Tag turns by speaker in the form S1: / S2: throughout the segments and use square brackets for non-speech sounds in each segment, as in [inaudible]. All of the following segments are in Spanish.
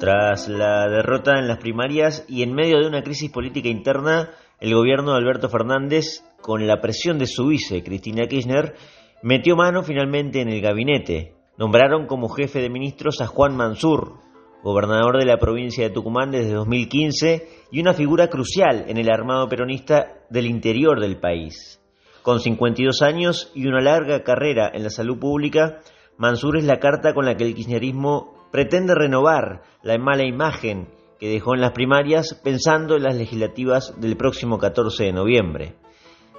S1: Tras la derrota en las primarias y en medio de una crisis política interna, el gobierno de Alberto Fernández, con la presión de su vice, Cristina Kirchner, metió mano finalmente en el gabinete. Nombraron como jefe de ministros a Juan Mansur, gobernador de la provincia de Tucumán desde 2015 y una figura crucial en el armado peronista del interior del país. Con 52 años y una larga carrera en la salud pública, Mansur es la carta con la que el kirchnerismo pretende renovar la mala imagen que dejó en las primarias pensando en las legislativas del próximo 14 de noviembre.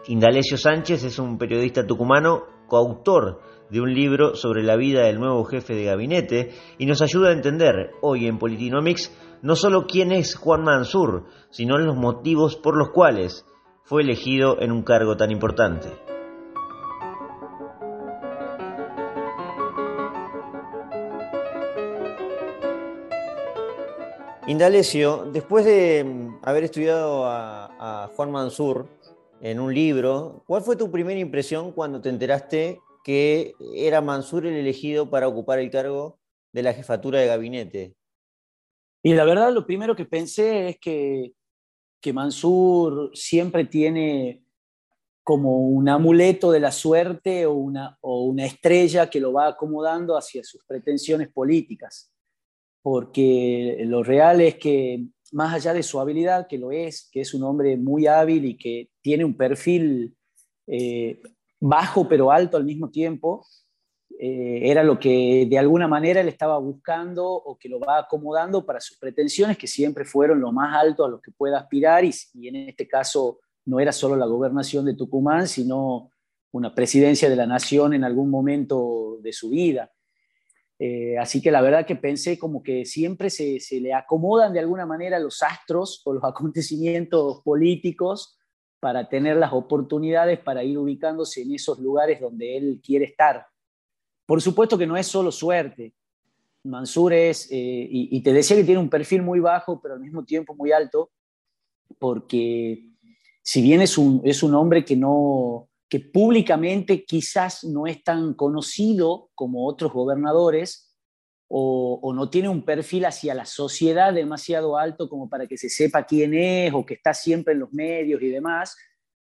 S1: Indalecio Sánchez es un periodista tucumano, coautor de un libro sobre la vida del nuevo jefe de gabinete y nos ayuda a entender hoy en Politinomics no solo quién es Juan Mansur, sino los motivos por los cuales fue elegido en un cargo tan importante. Indalecio, después de mm, haber estudiado a, Juan Mansur en un libro, ¿cuál fue tu primera impresión cuando te enteraste que era Mansur el elegido para ocupar el cargo de la jefatura de gabinete?
S2: Y la verdad, lo primero que pensé es que, que Mansur siempre tiene como un amuleto de la suerte o una, o una estrella que lo va acomodando hacia sus pretensiones políticas porque lo real es que más allá de su habilidad, que lo es, que es un hombre muy hábil y que tiene un perfil eh, bajo pero alto al mismo tiempo, eh, era lo que de alguna manera él estaba buscando o que lo va acomodando para sus pretensiones, que siempre fueron lo más alto a lo que pueda aspirar, y, y en este caso no era solo la gobernación de Tucumán, sino una presidencia de la nación en algún momento de su vida. Eh, así que la verdad que pensé como que siempre se, le acomodan de alguna manera los astros o los [laughs] acontecimientos políticos para tener las oportunidades para ir ubicándose en esos lugares donde él quiere estar. Por supuesto que no es solo suerte. Mansur es, eh, y, te decía que tiene un perfil muy bajo, pero al mismo tiempo muy alto, porque si bien es un, es un hombre que no, que públicamente quizás no es tan conocido como otros gobernadores o, no tiene un perfil hacia la sociedad demasiado alto como para que se sepa quién es o que está siempre en los medios y demás,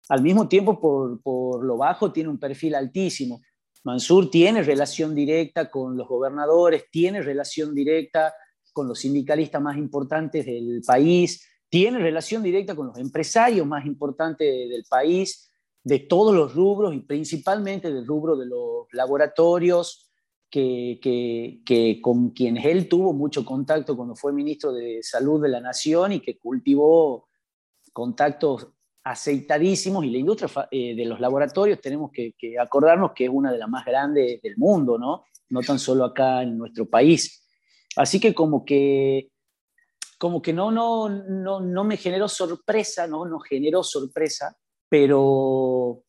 S2: al mismo tiempo por, lo bajo tiene un perfil altísimo. Mansur tiene relación directa con los gobernadores, tiene relación directa con los sindicalistas más importantes del país, tiene relación directa con los empresarios más importantes del país de todos los rubros y principalmente del rubro de los laboratorios, que, que, con quienes él tuvo mucho contacto cuando fue ministro de Salud de la Nación y que cultivó contactos aceitadísimos y la industria eh, de los laboratorios tenemos que, acordarnos que es una de las más grandes del mundo, ¿no? No tan solo acá en nuestro país. Así que como que como que no, no, no, no me generó sorpresa, no, no generó sorpresa pero,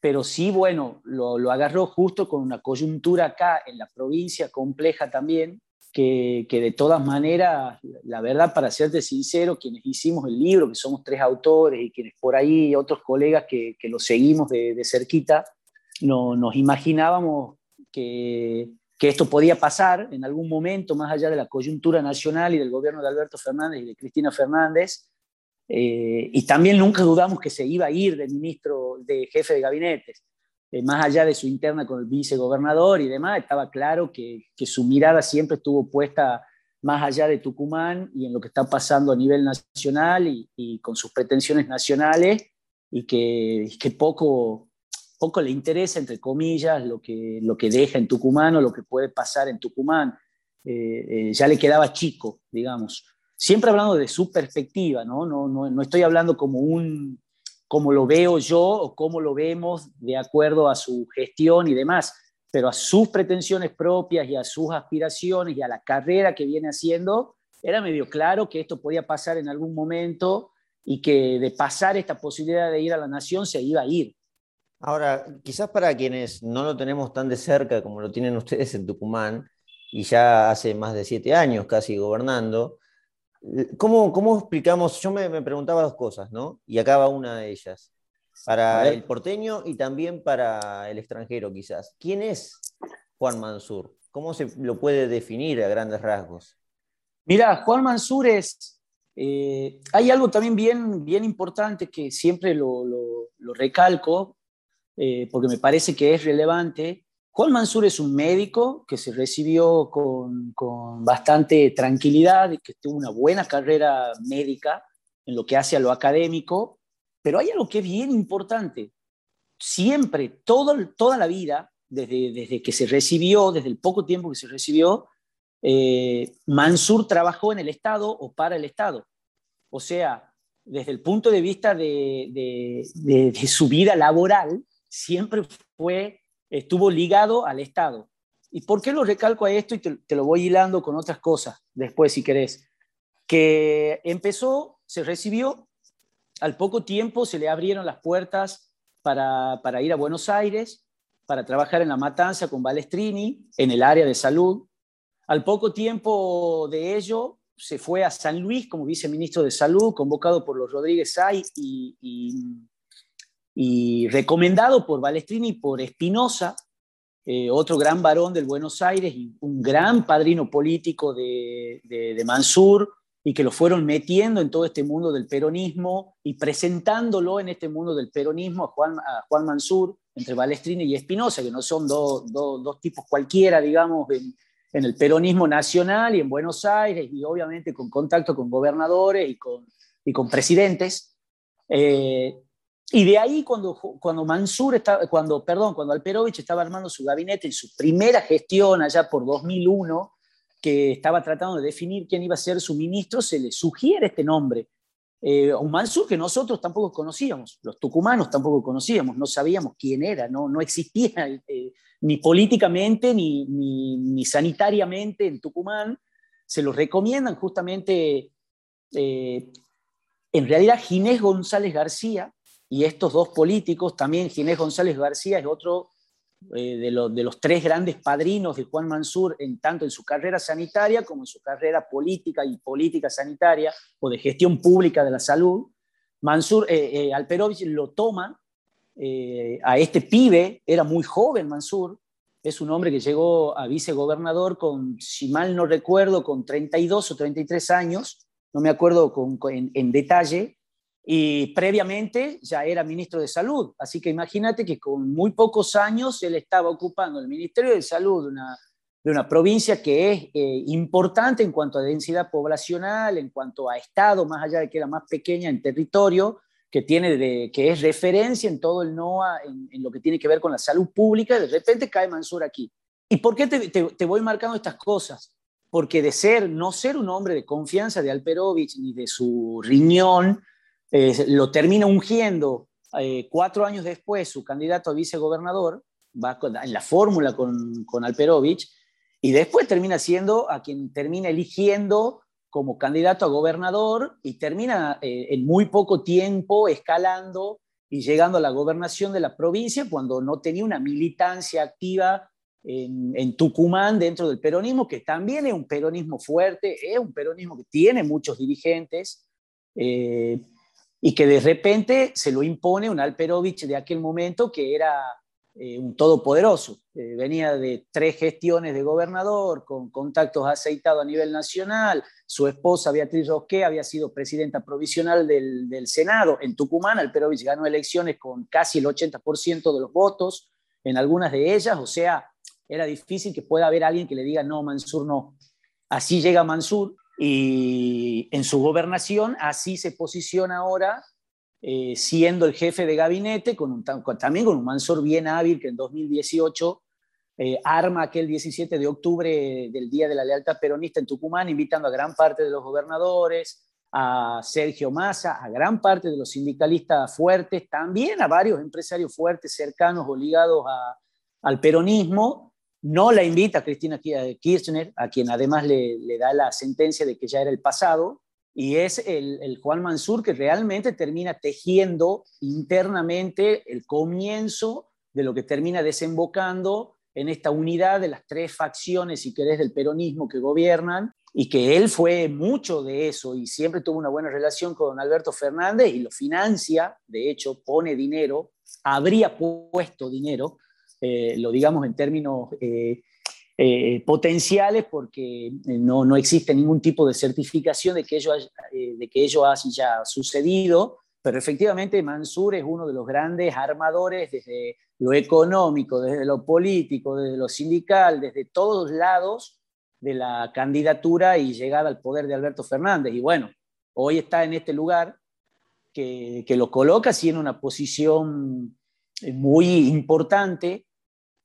S2: pero sí, bueno, lo, agarró justo con una coyuntura acá en la provincia compleja también, que, de todas maneras, la verdad, para serte sincero, quienes hicimos el libro, que somos tres autores y quienes por ahí, otros colegas que, que lo seguimos de, de cerquita, no, nos imaginábamos que esto podía pasar en algún momento, más allá de la coyuntura nacional y del gobierno de Alberto Fernández y de Cristina Fernández, eh, y también nunca dudamos que se iba a ir de ministro, de jefe de gabinetes. Eh, más allá de su interna con el vicegobernador y demás, estaba claro que, que, su mirada siempre estuvo puesta más allá de Tucumán y en lo que está pasando a nivel nacional y, y con sus pretensiones nacionales y que, que, poco, poco le interesa, entre comillas, lo que, lo que deja en Tucumán o lo que puede pasar en Tucumán. Eh, ya le quedaba chico, digamos siempre hablando de su perspectiva, ¿no? No, no, no estoy hablando como, un, como lo veo yo o como lo vemos de acuerdo a su gestión y demás, pero a sus pretensiones propias y a sus aspiraciones y a la carrera que viene haciendo, era medio claro que esto podía pasar en algún momento y que de pasar esta posibilidad de ir a la nación se iba a ir.
S1: Ahora, quizás para quienes no lo tenemos tan de cerca como lo tienen ustedes en Tucumán, y ya hace más de siete años casi gobernando, ¿Cómo, ¿Cómo, explicamos? Yo me, preguntaba dos cosas, ¿no? Y acaba una de ellas. Para el porteño y también para el extranjero, quizás. ¿Quién es Juan Mansur? ¿Cómo se lo puede definir a grandes rasgos?
S2: Mira, Juan Mansur es, eh, hay algo también bien, bien importante que siempre lo, recalco, eh, porque me parece que es relevante. Juan Mansur es un médico que se recibió con, con bastante tranquilidad y que tuvo una buena carrera médica en lo que hace a lo académico, pero hay algo que es bien importante. Siempre, todo, toda la vida, desde, desde que se recibió, desde el poco tiempo que se recibió, eh, Mansur trabajó en el Estado o para el Estado. O sea, desde el punto de vista de, de, su vida laboral, siempre fue, estuvo ligado al Estado. ¿Y por qué lo recalco a esto? Y te, lo voy hilando con otras cosas después, si querés. Que empezó, se recibió, al poco tiempo se le abrieron las puertas para, para ir a Buenos Aires, para trabajar en la matanza con Balestrini, en el área de salud, al poco tiempo de ello, se fue a San Luis como viceministro de Salud, convocado por los Rodríguez Say y, recomendado por Balestrini y por Espinosa, eh, otro gran varón del Buenos Aires y un gran padrino político de, Mansur, y que lo fueron metiendo en todo este mundo del peronismo y presentándolo en este mundo del peronismo a Juan, a Juan Mansur, entre Balestrini y Espinosa, que no son dos tipos cualquiera, digamos, en el peronismo nacional y en Buenos Aires, y obviamente con contacto con gobernadores y con, y con presidentes. Eh, y de ahí cuando, cuando Mansur estaba, cuando, perdón, cuando Alperovich estaba armando su gabinete en su primera gestión allá por 2001, que estaba tratando de definir quién iba a ser su ministro, se le sugiere este nombre. Eh, un Mansur que nosotros tampoco conocíamos, los tucumanos tampoco conocíamos, no sabíamos quién era, no, no existía eh, ni políticamente ni, ni, sanitariamente en Tucumán. Se lo recomiendan justamente, eh, en realidad, Ginés González García y estos dos políticos, también Ginés González García es otro eh, de, de, los tres grandes padrinos de Juan Mansur, en, tanto en su carrera sanitaria como en su carrera política y política sanitaria o de gestión pública de la salud. Mansur, eh, eh Alperovich lo toma eh, a este pibe, era muy joven Mansur, es un hombre que llegó a vicegobernador con, si mal no recuerdo, con 32 o 33 años, no me acuerdo con, en, detalle, y previamente ya era ministro de Salud. Así que imagínate que con muy pocos años él estaba ocupando el Ministerio de Salud de una, de una provincia que es eh, importante en cuanto a densidad poblacional, en cuanto a Estado, más allá de que era más pequeña en territorio, que, tiene de, que es referencia en todo el NOA, en, lo que tiene que ver con la salud pública, de repente cae Mansur aquí. ¿Y por qué te, te, voy marcando estas cosas? Porque de ser, no ser un hombre de confianza de Alperovich ni de su riñón, eh, lo termina ungiendo eh, cuatro años después su candidato a vicegobernador, va en la fórmula con, con Alperovich, y después termina siendo a quien termina eligiendo como candidato a gobernador y termina eh, en muy poco tiempo escalando y llegando a la gobernación de la provincia cuando no tenía una militancia activa en, Tucumán dentro del peronismo, que también es un peronismo fuerte, es un peronismo que tiene muchos dirigentes eh, y que de repente se lo impone un Alperovich de aquel momento que era eh, un todopoderoso. Eh, venía de tres gestiones de gobernador, con contactos aceitados a nivel nacional. Su esposa Beatriz Rosqué había sido presidenta provisional del, Senado en Tucumán. Alperovich ganó elecciones con casi el 80% de los votos en algunas de ellas. O sea, era difícil que pueda haber alguien que le diga no, Mansur no. Así llega Mansur y en su gobernación así se posiciona ahora eh, siendo el jefe de gabinete, con también con un Mansor bien hábil que en 2018 eh, arma aquel 17 de octubre del Día de la Lealtad Peronista en Tucumán, invitando a gran parte de los gobernadores, a Sergio Massa, a gran parte de los sindicalistas fuertes, también a varios empresarios fuertes cercanos o ligados al peronismo. No la invita a Cristina Kirchner, a quien además le, le da la sentencia de que ya era el pasado, y es el, Juan Mansur que realmente termina tejiendo internamente el comienzo de lo que termina desembocando en esta unidad de las tres facciones, si querés, del peronismo que gobiernan, y que él fue mucho de eso y siempre tuvo una buena relación con Alberto Fernández y lo financia, de hecho, pone dinero, habría puesto dinero, eh, lo digamos en términos eh, eh, potenciales porque no, no, existe ningún tipo de certificación de que, ello de que ello haya sucedido, pero efectivamente Mansur es uno de los grandes armadores desde lo económico, desde lo político, desde lo sindical, desde todos lados de la candidatura y llegada al poder de Alberto Fernández. Y bueno, hoy está en este lugar que, lo coloca así en una posición eh, muy importante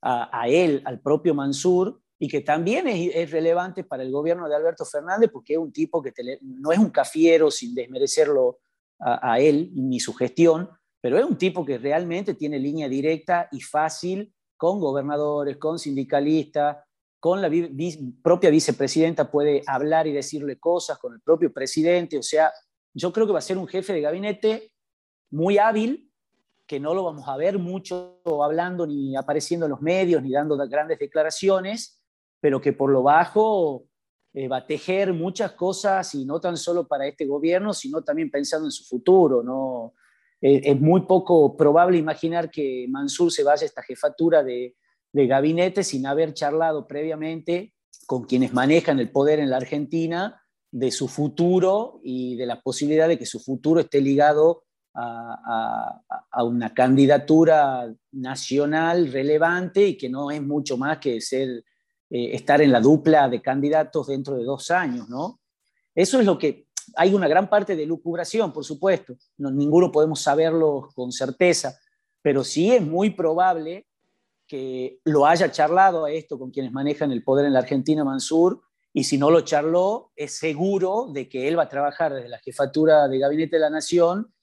S2: a, él, al propio Mansur, y que también es, relevante para el gobierno de Alberto Fernández porque es un tipo que no es un cafiero sin desmerecerlo a, él ni su gestión, pero es un tipo que realmente tiene línea directa y fácil con gobernadores, con sindicalistas, con la propia vicepresidenta puede hablar y decirle cosas, con el propio presidente, o sea, yo creo que va a ser un jefe de gabinete muy hábil, que no lo vamos a ver mucho hablando ni apareciendo en los medios ni dando grandes declaraciones, pero que por lo bajo eh, va a tejer muchas cosas y no tan solo para este gobierno, sino también pensando en su futuro. ¿no? Eh, es muy poco probable imaginar que Mansur se vaya a esta jefatura de, de gabinete sin haber charlado previamente con quienes manejan el poder en la Argentina de su futuro y de la posibilidad de que su futuro esté ligado a, una candidatura nacional relevante y que no es mucho más que ser, eh, estar en la dupla de candidatos dentro de dos años, ¿no? Eso es lo que hay una gran parte de lucubración, por supuesto, no, ninguno podemos saberlo con certeza, pero sí es muy probable que lo haya charlado a esto con quienes manejan el poder en la Argentina, Mansur, y si no lo charló, es seguro de que él va a trabajar desde la jefatura de Gabinete de la Nación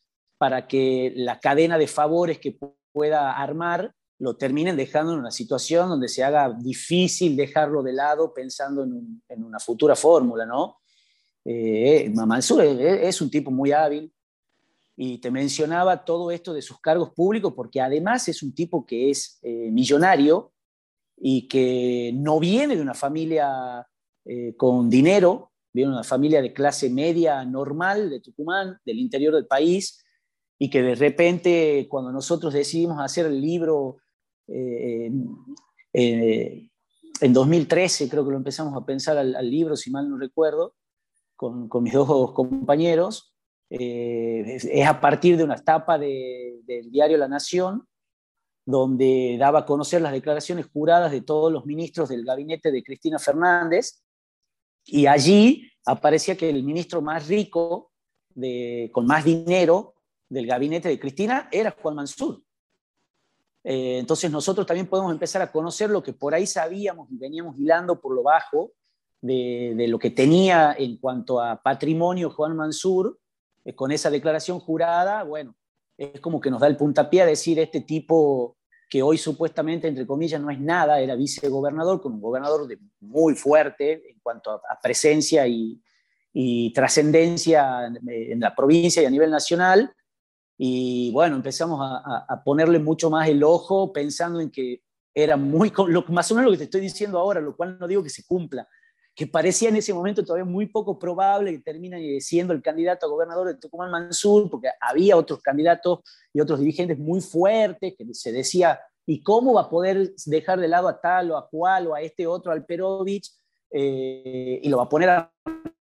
S2: para que la cadena de favores que pueda armar lo terminen dejando en una situación donde se haga difícil dejarlo de lado pensando en, una futura fórmula, ¿no? Eh, Mansur es un tipo muy hábil, y te mencionaba todo esto de sus cargos públicos porque además es un tipo que es eh, millonario y que no viene de una familia eh, con dinero, viene de una familia de clase media normal de Tucumán, del interior del país, y que de repente cuando nosotros decidimos hacer el libro eh, en 2013, creo que lo empezamos a pensar al, libro, si mal no recuerdo, con, con mis dos compañeros, eh, es, a partir de una etapa del diario La Nación, donde daba a conocer las declaraciones juradas de todos los ministros del gabinete de Cristina Fernández, y allí aparecía que el ministro más rico, de, con más dinero del gabinete de Cristina, era Juan Mansur. Eh, entonces nosotros también podemos empezar a conocer lo que por ahí sabíamos y veníamos hilando por lo bajo de, de lo que tenía en cuanto a patrimonio Juan Mansur eh, con esa declaración jurada, bueno, es como que nos da el puntapié a decir este tipo que hoy supuestamente, entre comillas, no es nada, era vicegobernador, con un gobernador de muy fuerte en cuanto a, presencia y, trascendencia en, la provincia y a nivel nacional. Y bueno, empezamos a, ponerle mucho más el ojo pensando en que era muy, lo, más o menos lo que te estoy diciendo ahora, lo cual no digo que se cumpla, que parecía en ese momento todavía muy poco probable que termine siendo el candidato a gobernador de Tucumán Mansur, porque había otros candidatos y otros dirigentes muy fuertes que se decía, ¿y cómo va a poder dejar de lado a tal o a cual o a este otro Alperovich? Eh, y lo va a poner a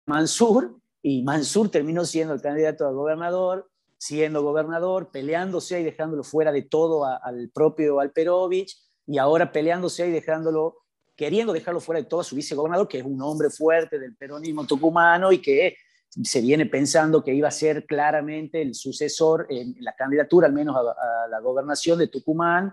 S2: Mansur, y Mansur terminó siendo el candidato a gobernador, siendo gobernador, peleándose y dejándolo fuera de todo al propio Alperovich, y ahora peleándose y dejándolo queriendo dejarlo fuera de todo a su vicegobernador, que es un hombre fuerte del peronismo tucumano y que se viene pensando que iba a ser claramente el sucesor en la candidatura, al menos a, la gobernación de Tucumán,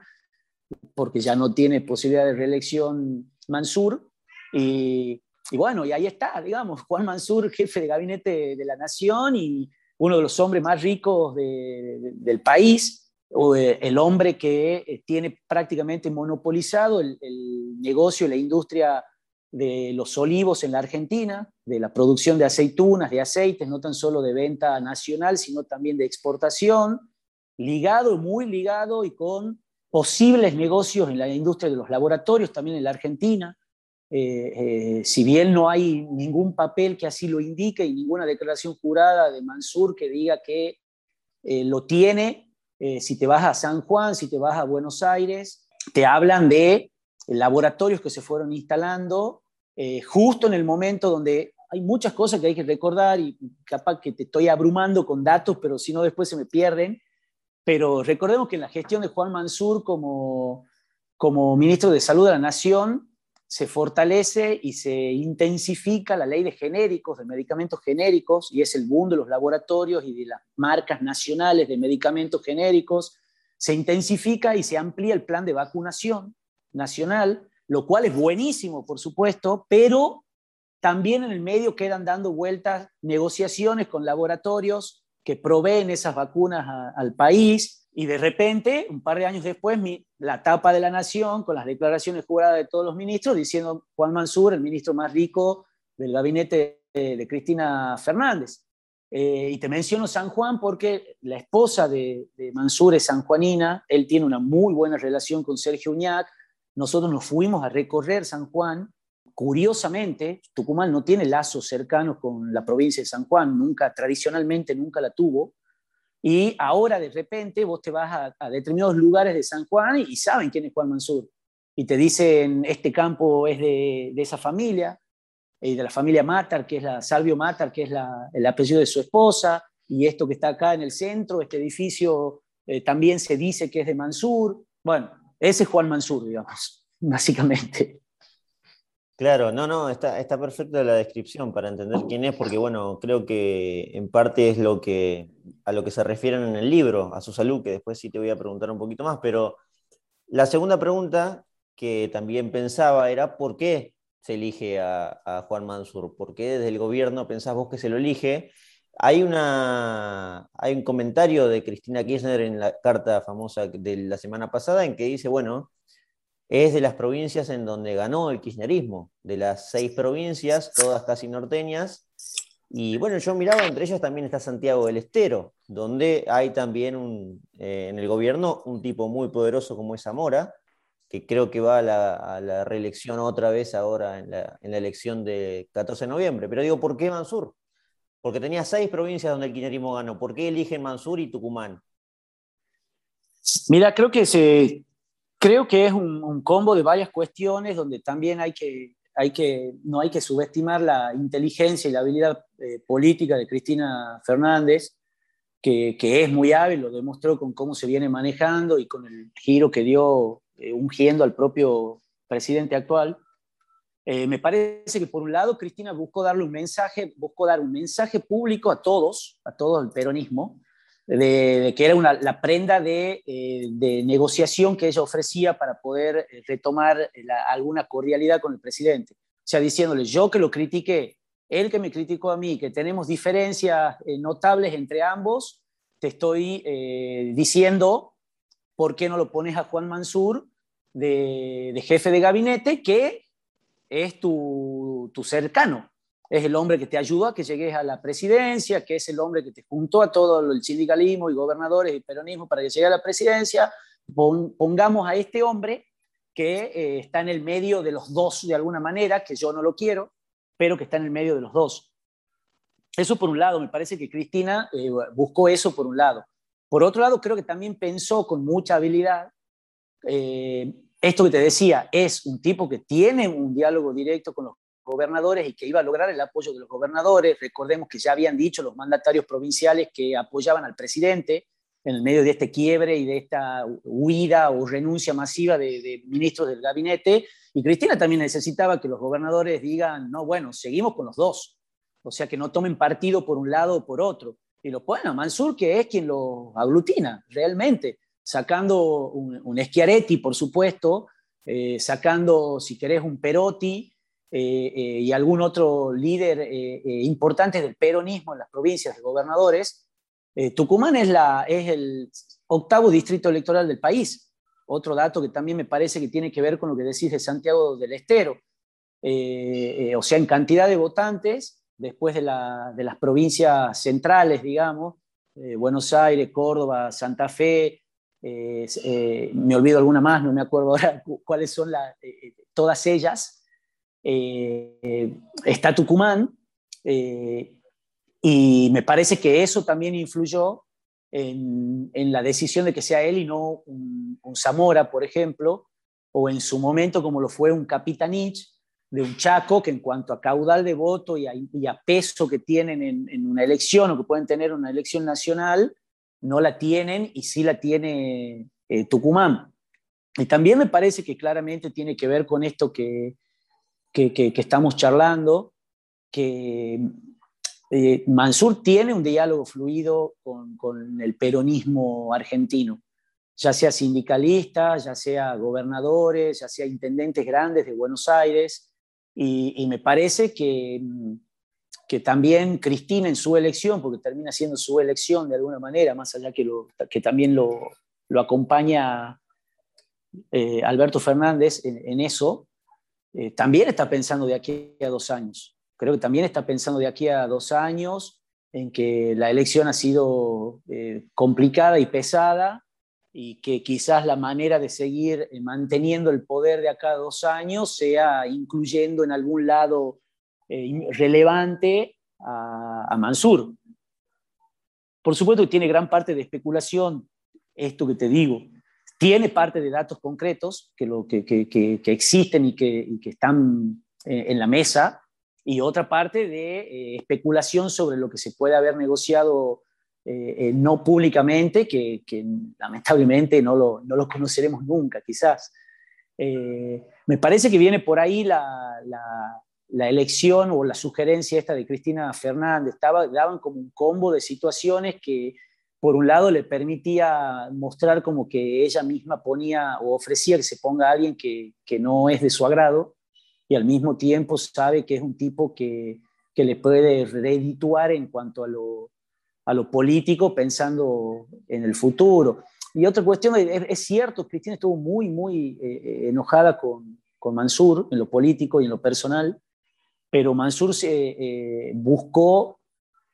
S2: porque ya no tiene posibilidad de reelección Mansur. Y, bueno, y ahí está, digamos, Juan Mansur, jefe de gabinete de la nación y uno de los hombres más ricos del país, eh, el hombre que eh, tiene prácticamente monopolizado el, negocio y la industria de los olivos en la Argentina, de la producción de aceitunas, de aceites, no tan solo de venta nacional, sino también de exportación, ligado, muy ligado y con posibles negocios en la industria de los laboratorios también en la Argentina. Eh, si bien no hay ningún papel que así lo indique y ninguna declaración jurada de Mansur que diga que lo tiene, eh, si te vas a San Juan, si te vas a Buenos Aires, te hablan de laboratorios que se fueron instalando justo en el momento donde hay muchas cosas que hay que recordar y capaz que te estoy abrumando con datos, pero si no después se me pierden. Pero recordemos que en la gestión de Juan Mansur como, como ministro de Salud de la Nación se fortalece y se intensifica la ley de genéricos, de medicamentos genéricos, y es el boom de los laboratorios y de las marcas nacionales de medicamentos genéricos. Se intensifica y se amplía el plan de vacunación nacional, lo cual es buenísimo, por supuesto, pero también en el medio quedan dando vueltas negociaciones con laboratorios que proveen esas vacunas al país y de repente, un par de años después, la tapa de la nación con las declaraciones juradas de todos los ministros diciendo Juan Mansur, el ministro más rico del gabinete de, Cristina Fernández. Eh, y te menciono San Juan porque la esposa de, de, Mansur es sanjuanina, él tiene una muy buena relación con Sergio Uñac, nosotros nos fuimos a recorrer San Juan. Curiosamente, Tucumán no tiene lazos cercanos con la provincia de San Juan, nunca, tradicionalmente nunca la tuvo, y ahora de repente vos te vas a, determinados lugares de San Juan y, saben quién es Juan Mansur, y te dicen, este campo es de, esa familia, y de la familia Matar, que es la Salvio Matar, que es el apellido de su esposa, y esto que está acá en el centro, este edificio eh, también se dice que es de Mansur. Bueno, ese es Juan Mansur, digamos, [laughs] básicamente.
S1: Claro, no, no, está, está perfecta la descripción para entender quién es, porque bueno, creo que en parte es lo que, a lo que se refieren en el libro, a su salud, que después sí te voy a preguntar un poquito más, pero la segunda pregunta que también pensaba era ¿por qué se elige a, Juan Mansur? ¿Por qué desde el gobierno pensás vos que se lo elige? Hay, una, hay un comentario de Cristina Kirchner en la carta famosa de la semana pasada en que dice, bueno, es de las provincias en donde ganó el kirchnerismo, de las seis provincias, todas casi norteñas. Y bueno, yo miraba, entre ellas también está Santiago del Estero, donde hay también un, eh, en el gobierno un tipo muy poderoso como es Zamora, que creo que va a la, reelección otra vez ahora en la, en la, elección de 14 de noviembre. Pero digo, ¿por qué Mansur? Porque tenía seis provincias donde el kirchnerismo ganó. ¿Por qué eligen Mansur y Tucumán?
S2: Mira, creo que se, creo que es un, combo de varias cuestiones donde también hay que, hay que, no hay que subestimar la inteligencia y la habilidad eh, política de Cristina Fernández, que, que, es muy hábil, lo demostró con cómo se viene manejando y con el giro que dio eh, ungiendo al propio presidente actual. Eh, me parece que por un lado Cristina buscó darle un mensaje, buscó dar un mensaje público a todos, a todo el peronismo, de, que era una, la prenda eh, de, negociación que ella ofrecía para poder eh, retomar alguna cordialidad con el presidente. O sea, diciéndole, yo que lo critiqué, él que me criticó a mí, que tenemos diferencias eh, notables entre ambos, te estoy diciendo, ¿por qué no lo pones a Juan Mansur de, jefe de gabinete, que es tu, tu cercano? Es el hombre que te ayudó a que llegues a la presidencia, que es el hombre que te juntó a todo el sindicalismo y gobernadores y peronismo para que llegue a la presidencia. Pongamos a este hombre que eh, está en el medio de los dos de alguna manera, que yo no lo quiero, pero que está en el medio de los dos. Eso por un lado, me parece que Cristina eh, buscó eso por un lado. Por otro lado, creo que también pensó con mucha habilidad, eh, esto que te decía, es un tipo que tiene un diálogo directo con los gobernadores y que iba a lograr el apoyo de los gobernadores. Recordemos que ya habían dicho los mandatarios provinciales que apoyaban al presidente en el medio de este quiebre y de esta huida o renuncia masiva de, ministros del gabinete. Y Cristina también necesitaba que los gobernadores digan, no, bueno, seguimos con los dos. O sea, que no tomen partido por un lado o por otro. Y lo ponen a Mansur, que es quien lo aglutina realmente, sacando un, un Schiaretti, por supuesto, eh, sacando, si querés, un Perotti, eh, eh, y algún otro líder eh, importante del peronismo en las provincias de gobernadores, Tucumán es, la, es el octavo distrito electoral del país. Otro dato que también me parece que tiene que ver con lo que decís de Santiago del Estero. o sea, en cantidad de votantes, después de, la, de las provincias centrales, digamos, Buenos Aires, Córdoba, Santa Fe, me olvido alguna más, no me acuerdo ahora cuáles son la, todas ellas, eh, está Tucumán, eh, y me parece que eso también influyó en, la decisión de que sea él y no un, Zamora, por ejemplo, o en su momento como lo fue un Capitanich de un Chaco, que en cuanto a caudal de voto y a, peso que tienen en, una elección o que pueden tener una elección nacional, no la tienen y sí la tiene eh, Tucumán. Y también me parece que claramente tiene que ver con esto que, que, estamos charlando, que eh, Mansur tiene un diálogo fluido con, el peronismo argentino ya sea sindicalistas, ya sea gobernadores, ya sea intendentes grandes de Buenos Aires, y, me parece que, que, también Cristina en su elección, porque termina siendo su elección de alguna manera, más allá que, lo, que también lo, lo acompaña eh, Alberto Fernández en, eso, eh, también está pensando de aquí a dos años. Creo que también está pensando de aquí a dos años en que la elección ha sido eh, complicada y pesada y que quizás la manera de seguir eh, manteniendo el poder de acá a dos años sea incluyendo en algún lado eh, relevante a, Mansur. Por supuesto que tiene gran parte de especulación, esto que te digo. Tiene parte de datos concretos que, lo, que, que, existen y que, están eh, en la mesa, y otra parte de especulación sobre lo que se puede haber negociado eh, eh, no públicamente, que, lamentablemente no lo, no lo, conoceremos nunca, quizás. Eh, me parece que viene por ahí la, la, elección o la sugerencia esta de Cristina Fernández. Estaba, daban como un combo de situaciones que, por un lado, le permitía mostrar como que ella misma ponía o ofrecía que se ponga a alguien que, que no es de su agrado y al mismo tiempo sabe que es un tipo que, que le puede redituar en cuanto a lo, a lo político pensando en el futuro. Y otra cuestión, es, cierto, Cristina estuvo muy, muy eh, enojada con, con, Mansur en lo político y en lo personal, pero Mansur eh, buscó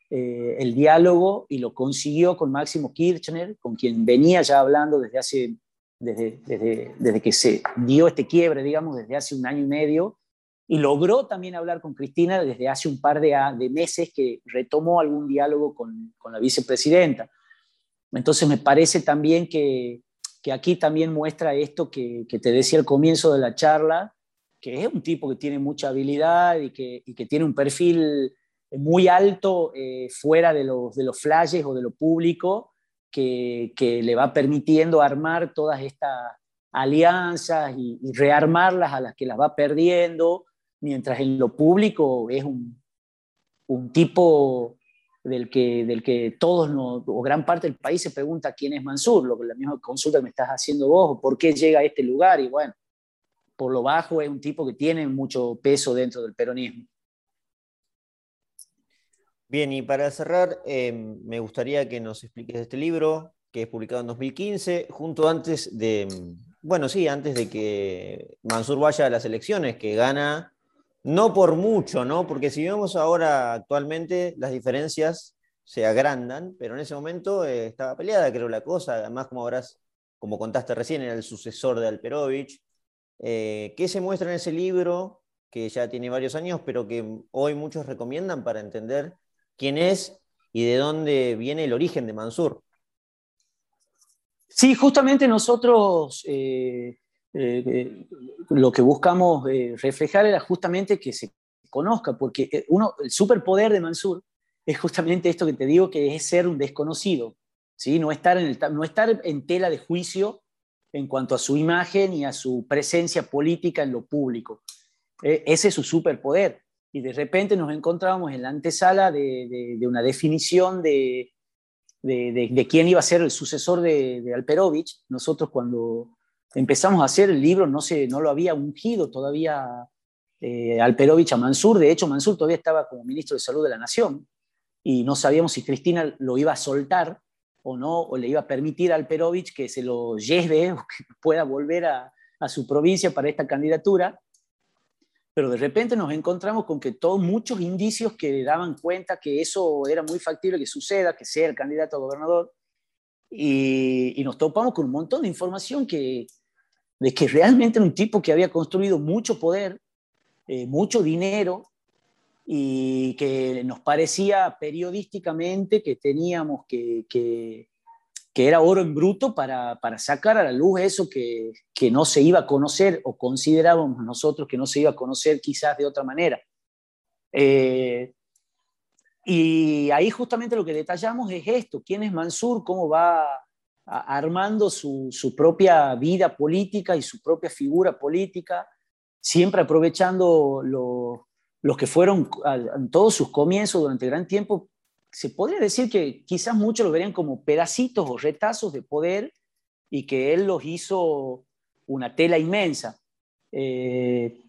S2: el diálogo y lo consiguió con Máximo Kirchner, con quien venía ya hablando desde hace, desde, desde, desde que se dio este quiebre, digamos, desde hace un año y medio, y logró también hablar con Cristina desde hace un par de, de meses que retomó algún diálogo con, con, la vicepresidenta. Entonces me parece también que, que aquí también muestra esto que, que, te decía al comienzo de la charla, que es un tipo que tiene mucha habilidad y que, y que tiene un perfil muy alto eh, fuera de los, de los flashes o de lo público, que, que le va permitiendo armar todas estas alianzas y, y rearmarlas a las que las va perdiendo mientras en lo público es un, un tipo del que, del que todos o gran parte del país se pregunta quién es Mansur, lo que la misma consulta que me estás haciendo vos, por qué llega a este lugar, y bueno, por lo bajo es un tipo que tiene mucho peso dentro del peronismo.
S1: Bien, y para cerrar, eh, me gustaría que nos expliques este libro, que es publicado en 2015, junto antes de, bueno, sí, antes de que Mansur vaya a las elecciones, que gana no por mucho, ¿no? Porque si vemos ahora actualmente, las diferencias se agrandan, pero en ese momento eh, estaba peleada, creo, la cosa. Además, como habrás, como contaste recién, era el sucesor de Alperovich. Eh, ¿Qué se muestra en ese libro, que ya tiene varios años, pero que hoy muchos recomiendan para entender quién es y de dónde viene el origen de Mansur?
S2: Sí, justamente nosotros eh, eh, lo que buscamos eh, reflejar era justamente que se conozca, porque eh, uno, el superpoder de Mansur es justamente esto que te digo, que es ser un desconocido, ¿sí? no, estar en no estar en tela de juicio en cuanto a su imagen y a su presencia política en lo público. ese es su superpoder. Y de repente nos encontrábamos en la antesala de, una definición de, de, quién iba a ser el sucesor de, Alperovich. Nosotros cuando empezamos a hacer el libro, no, se, no lo había ungido todavía eh, Alperovich a Mansur, de hecho Mansur todavía estaba como ministro de Salud de la Nación y no sabíamos si Cristina lo iba a soltar o no, o le iba a permitir a Alperovich que se lo lleve o que pueda volver a su provincia para esta candidatura. Pero de repente nos encontramos con que todos muchos indicios que daban cuenta que eso era muy factible que suceda, que sea el candidato a gobernador, y, y nos topamos con un montón de información que, de que realmente era un tipo que había construido mucho poder, eh, mucho dinero, y que nos parecía periodísticamente que teníamos que, que, que era oro en bruto para, sacar a la luz eso que, no se iba a conocer o considerábamos nosotros que no se iba a conocer quizás de otra manera. Eh, y ahí justamente lo que detallamos es esto, quién es Mansur, cómo va armando su, propia vida política y su propia figura política, siempre aprovechando los que fueron en todos sus comienzos durante gran tiempo se podría decir que quizás muchos lo verían como pedacitos o retazos de poder y que él los hizo una tela inmensa. Eh,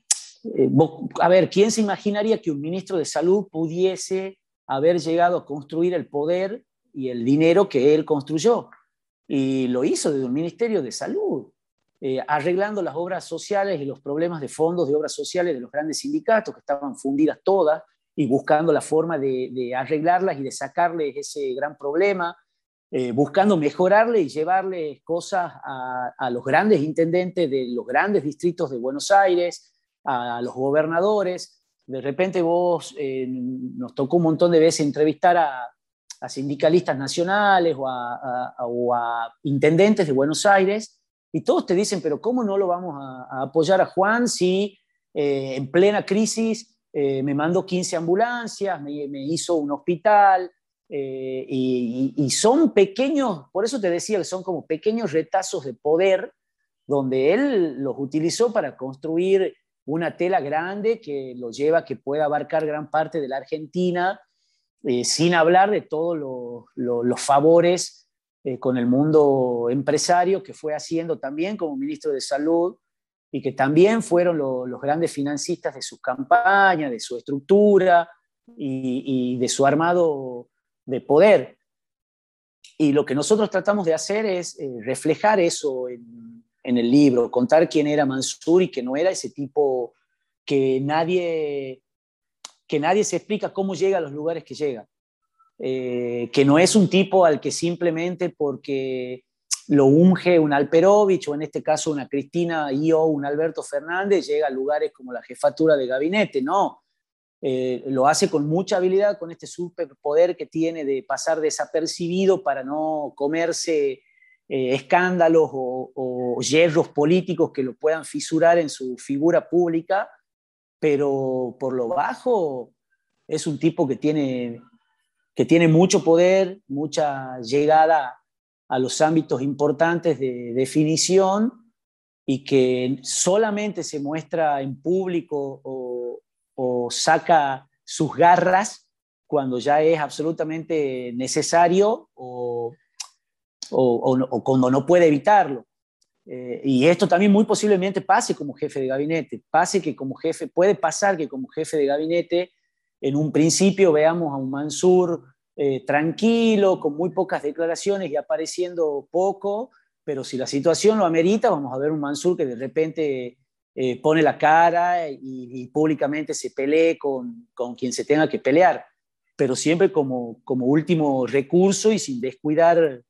S2: eh, a ver, ¿quién se imaginaría que un ministro de salud pudiese haber llegado a construir el poder y el dinero que él construyó? Y lo hizo desde un ministerio de salud, eh, arreglando las obras sociales y los problemas de fondos de obras sociales de los grandes sindicatos que estaban fundidas todas y buscando la forma de, arreglarlas y de sacarles ese gran problema, eh, buscando mejorarle y llevarle cosas a, los grandes intendentes de los grandes distritos de Buenos Aires, a, los gobernadores. De repente vos eh, nos tocó un montón de veces entrevistar a, sindicalistas nacionales o a, intendentes de Buenos Aires y todos te dicen, pero ¿cómo no lo vamos a, apoyar a Juan si eh, en plena crisis eh, me mandó 15 ambulancias, me, hizo un hospital, eh, y, son pequeños, por eso te decía que son como pequeños retazos de poder, donde él los utilizó para construir una tela grande que lo lleva que pueda abarcar gran parte de la Argentina, eh, sin hablar de todos los favores con el mundo empresario que fue haciendo también como ministro de Salud y que también fueron los grandes financistas de sus campañas, de su estructura y, de su armado de poder. Y lo que nosotros tratamos de hacer es eh, reflejar eso en, el libro, contar quién era Mansur y que no era ese tipo que nadie, que nadie se explica cómo llega a los lugares que llega. Eh, que no es un tipo al que simplemente porque lo unge un Alperovich o en este caso una Cristina y o un Alberto Fernández, llega a lugares como la jefatura de gabinete, no. Eh, lo hace con mucha habilidad, con este superpoder que tiene de pasar desapercibido para no comerse eh, escándalos o, o, políticos que lo puedan fisurar en su figura pública, pero por lo bajo es un tipo que tiene, que tiene mucho poder, mucha llegada a los ámbitos importantes de definición y que solamente se muestra en público o, saca sus garras cuando ya es absolutamente necesario o, cuando no puede evitarlo. Eh, y esto también muy posiblemente pase como jefe de gabinete, pase que como jefe, puede pasar que como jefe de gabinete en un principio veamos a un Mansur eh, tranquilo, con muy pocas declaraciones y apareciendo poco, pero si la situación lo amerita, vamos a ver un Mansur que de repente eh, pone la cara y, públicamente se pelee con, con, quien se tenga que pelear, pero siempre como, como último recurso y sin descuidar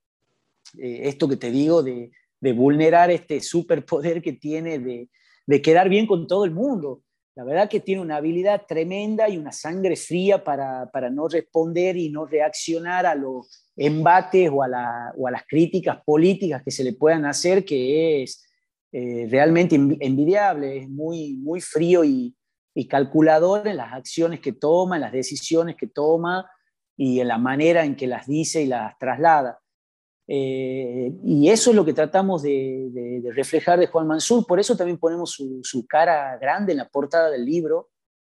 S2: eh, esto que te digo de, de, vulnerar este superpoder que tiene de, de quedar bien con todo el mundo la verdad que tiene una habilidad tremenda y una sangre fría para, no responder y no reaccionar a los embates o a, las críticas políticas que se le puedan hacer, que es eh, realmente envidiable, es muy, muy frío y, y calculador en las acciones que toma, en las decisiones que toma y en la manera en que las dice y las traslada. Eh, y eso es lo que tratamos de, reflejar de Juan Mansur, por eso también ponemos su, cara grande en la portada del libro,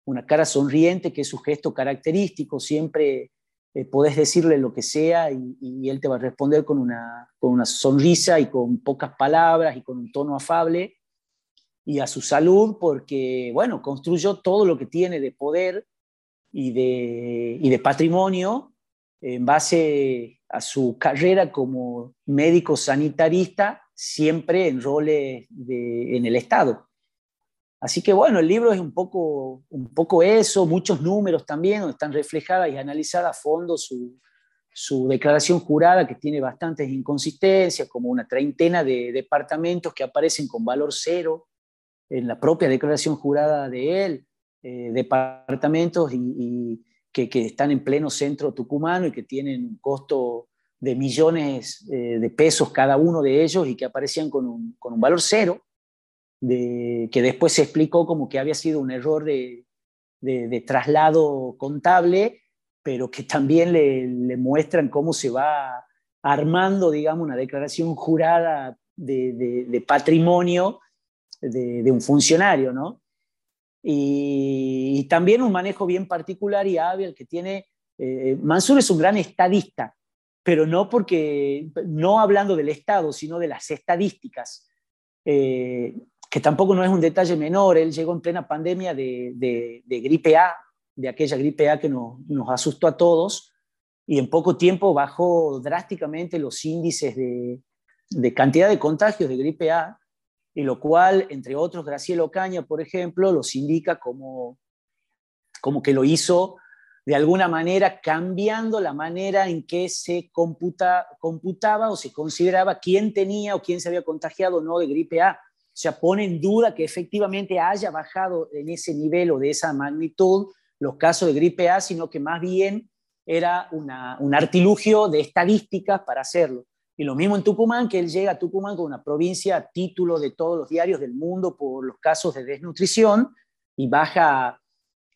S2: una cara sonriente que es su gesto característico, siempre eh, podés decirle lo que sea y, él te va a responder con una, sonrisa y con pocas palabras y con un tono afable, y a su salud porque, bueno, construyó todo lo que tiene de poder y de, y de patrimonio en base a su carrera como médico sanitarista, siempre en roles en el Estado. Así que bueno, el libro es un poco, un poco eso, muchos números también, donde están reflejadas y analizadas a fondo su, declaración jurada, que tiene bastantes inconsistencias, como una treintena de departamentos que aparecen con valor cero en la propia declaración jurada de él, eh, departamentos y, que, están en pleno centro tucumano y que tienen un costo de millones eh, de pesos cada uno de ellos y que aparecían con un, valor cero, de, que después se explicó como que había sido un error de, traslado contable, pero que también le, muestran cómo se va armando, digamos, una declaración jurada de, patrimonio de, un funcionario, ¿no? Y, también un manejo bien particular y hábil que tiene. Eh, Mansur es un gran estadista, pero no porque, no hablando del Estado, sino de las estadísticas, eh, que tampoco no es un detalle menor. Él llegó en plena pandemia de, gripe A, de aquella gripe A que nos, nos, asustó a todos, y en poco tiempo bajó drásticamente los índices de, de cantidad de contagios de gripe A, y lo cual, entre otros, Graciela Ocaña, por ejemplo, los indica como, como que lo hizo de alguna manera cambiando la manera en que se computa, computaba o se consideraba quién tenía o quién se había contagiado o no de gripe A. O sea, pone en duda que efectivamente haya bajado en ese nivel o de esa magnitud los casos de gripe A, sino que más bien era un artilugio de estadísticas para hacerlo. Y lo mismo en Tucumán, que él llega a Tucumán con una provincia a título de todos los diarios del mundo por los casos de desnutrición y baja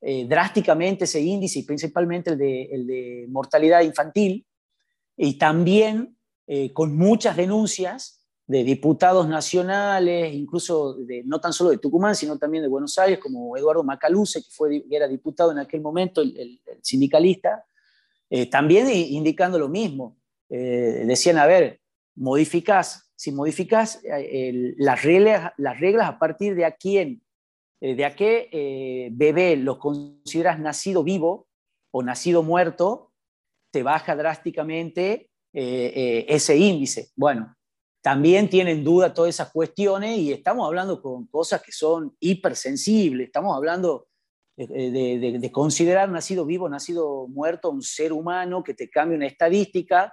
S2: eh, drásticamente ese índice, y principalmente el de, el de mortalidad infantil, y también eh, con muchas denuncias de diputados nacionales, incluso de, no tan solo de Tucumán, sino también de Buenos Aires, como Eduardo Macaluce, que, fue, era diputado en aquel momento, el, sindicalista, eh, también indicando lo mismo. decían, a ver, modificás, si modificás las, reglas, las reglas a partir de a quién eh, de a qué eh, bebé lo consideras nacido vivo o nacido muerto, te baja drásticamente eh, ese índice. Bueno, también tienen duda todas esas cuestiones y estamos hablando con cosas que son hipersensibles, estamos hablando de, de, considerar nacido vivo, nacido muerto, un ser humano que te cambia una estadística,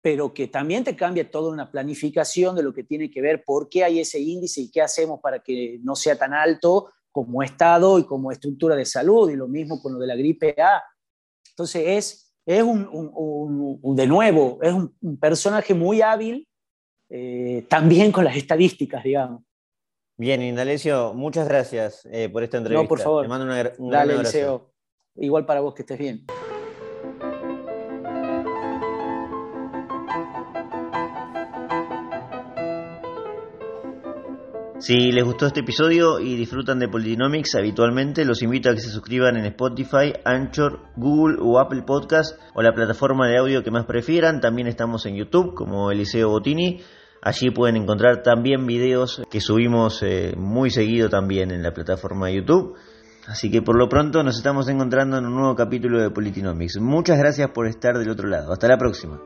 S2: pero que también te cambia toda una planificación de lo que tiene que ver por qué hay ese índice y qué hacemos para que no sea tan alto como Estado y como estructura de salud, y lo mismo con lo de la gripe A. Entonces es, es un, de nuevo, es un, personaje muy hábil, eh, también con las estadísticas, digamos.
S1: Bien, Indalecio, muchas gracias eh, por esta entrevista.
S2: No, por favor.
S1: Te mando un
S2: Dale, Liceo. Igual para vos que estés bien.
S1: Si les gustó este episodio y disfrutan de Politinomics habitualmente, los invito a que se suscriban en Spotify, Anchor, Google o Apple Podcast o la plataforma de audio que más prefieran. También estamos en YouTube como Eliseo Botini. Allí pueden encontrar también videos que subimos eh, muy seguido también en la plataforma de YouTube. Así que por lo pronto nos estamos encontrando en un nuevo capítulo de Politinomics. Muchas gracias por estar del otro lado. Hasta la próxima.